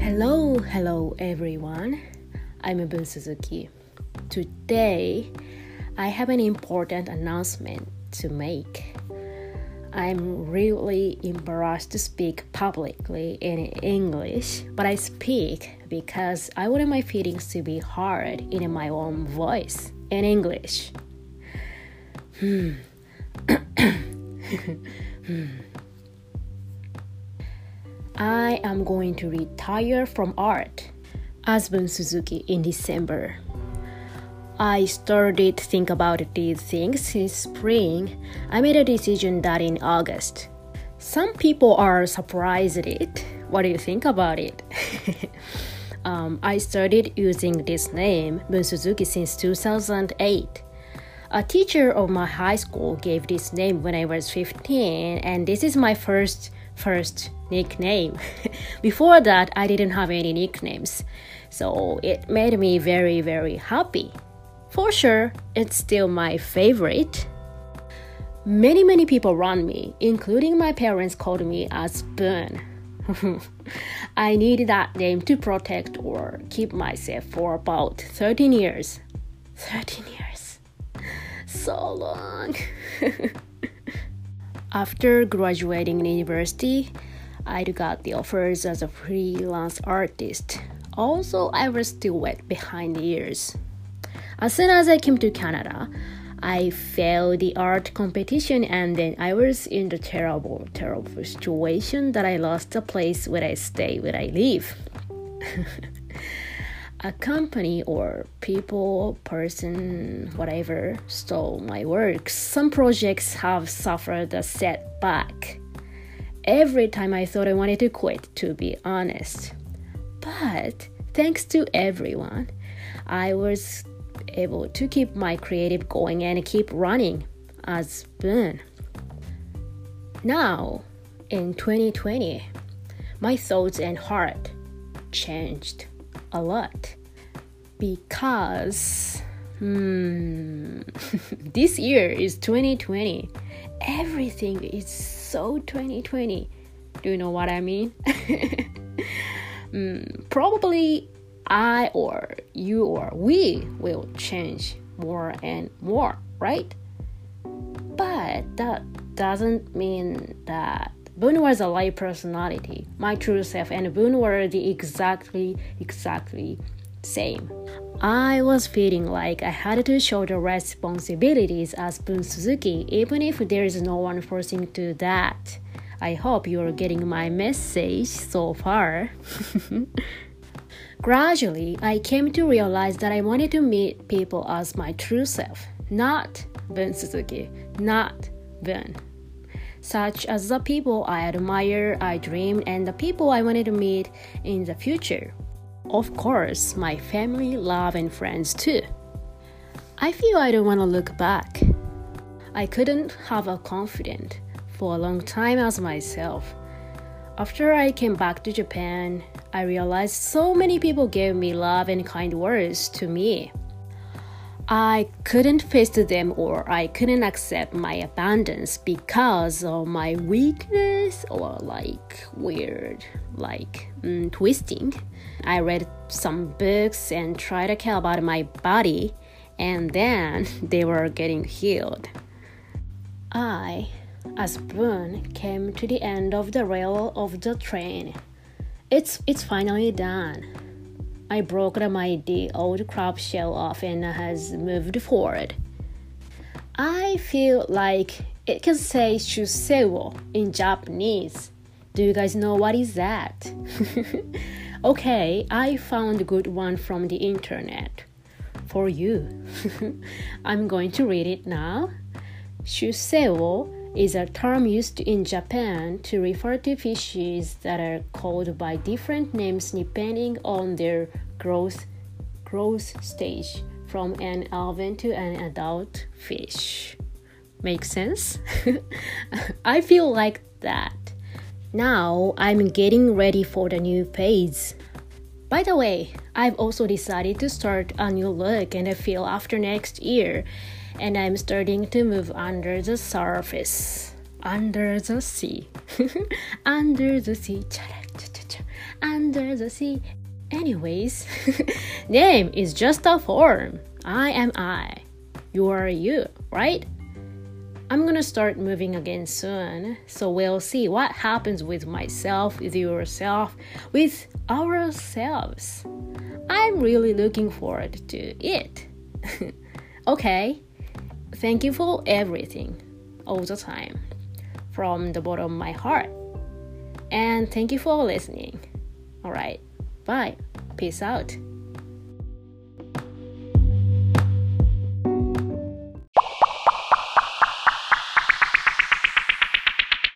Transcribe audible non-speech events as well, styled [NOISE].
Hello, hello everyone. I'm Abun Suzuki. Today, I have an important announcement to make. I'm really embarrassed to speak publicly in English, but I speak because I want my feelings to be heard in my own voice in English. Hmm. [COUGHS] I am going to retire from art as Bun Suzuki in December. I started think about these things since spring. I made a decision that in August. Some people are surprised at it. What do you think about it? [LAUGHS] um, I started using this name, Bun Suzuki, since 2008. A teacher of my high school gave this name when I was 15, and this is my first first nickname. [LAUGHS] Before that, I didn't have any nicknames, so it made me very very happy. For sure, it's still my favorite. Many many people around me, including my parents, called me as Bun. [LAUGHS] I needed that name to protect or keep myself for about 13 years. 13 years. So long. [LAUGHS] After graduating university, I got the offers as a freelance artist. Also, I was still wet behind the ears. As soon as I came to Canada, I failed the art competition and then I was in the terrible, terrible situation that I lost the place where I stay, where I live. [LAUGHS] a company or people, person, whatever, stole my work. Some projects have suffered a setback. Every time I thought I wanted to quit, to be honest. But thanks to everyone, I was able to keep my creative going and keep running as Bun. Now, in 2020, my thoughts and heart changed a lot because hmm, [LAUGHS] this year is 2020 everything is so 2020 do you know what i mean? [LAUGHS] Mm, probably i or you or we will change more and more right but that doesn't mean that Bun was a live personality, my true self, and Bun were the exactly, exactly same. I was feeling like I had to shoulder responsibilities as Bun Suzuki, even if there is no one forcing to that. I hope you're getting my message so far. [LAUGHS] Gradually, I came to realize that I wanted to meet people as my true self, not Bun Suzuki, not Bun such as the people I admire, I dream, and the people I wanted to meet in the future. Of course, my family, love, and friends too. I feel I don't want to look back. I couldn't have a confidence for a long time as myself. After I came back to Japan, I realized so many people gave me love and kind words to me. I couldn't face them or I couldn't accept my abundance because of my weakness or like weird, like mm, twisting. I read some books and tried to care about my body, and then [LAUGHS] they were getting healed. I, as Bun, came to the end of the rail of the train. It's it's finally done. I broke my the old crab shell off and has moved forward. I feel like it can say shuseo in Japanese. Do you guys know what is that? [LAUGHS] okay, I found a good one from the internet for you. [LAUGHS] I'm going to read it now. Shuseo is a term used in Japan to refer to fishes that are called by different names depending on their growth growth stage from an alevin to an adult fish. Make sense? [LAUGHS] I feel like that. Now I'm getting ready for the new phase. By the way, I've also decided to start a new look and I feel after next year, and I'm starting to move under the surface, under the sea, [LAUGHS] under the sea, under the sea. Anyways, [LAUGHS] name is just a form. I am I. You are you, right? I'm gonna start moving again soon, so we'll see what happens with myself, with yourself, with ourselves. I'm really looking forward to it. [LAUGHS] okay, thank you for everything, all the time, from the bottom of my heart. And thank you for listening. Alright, bye. Peace out.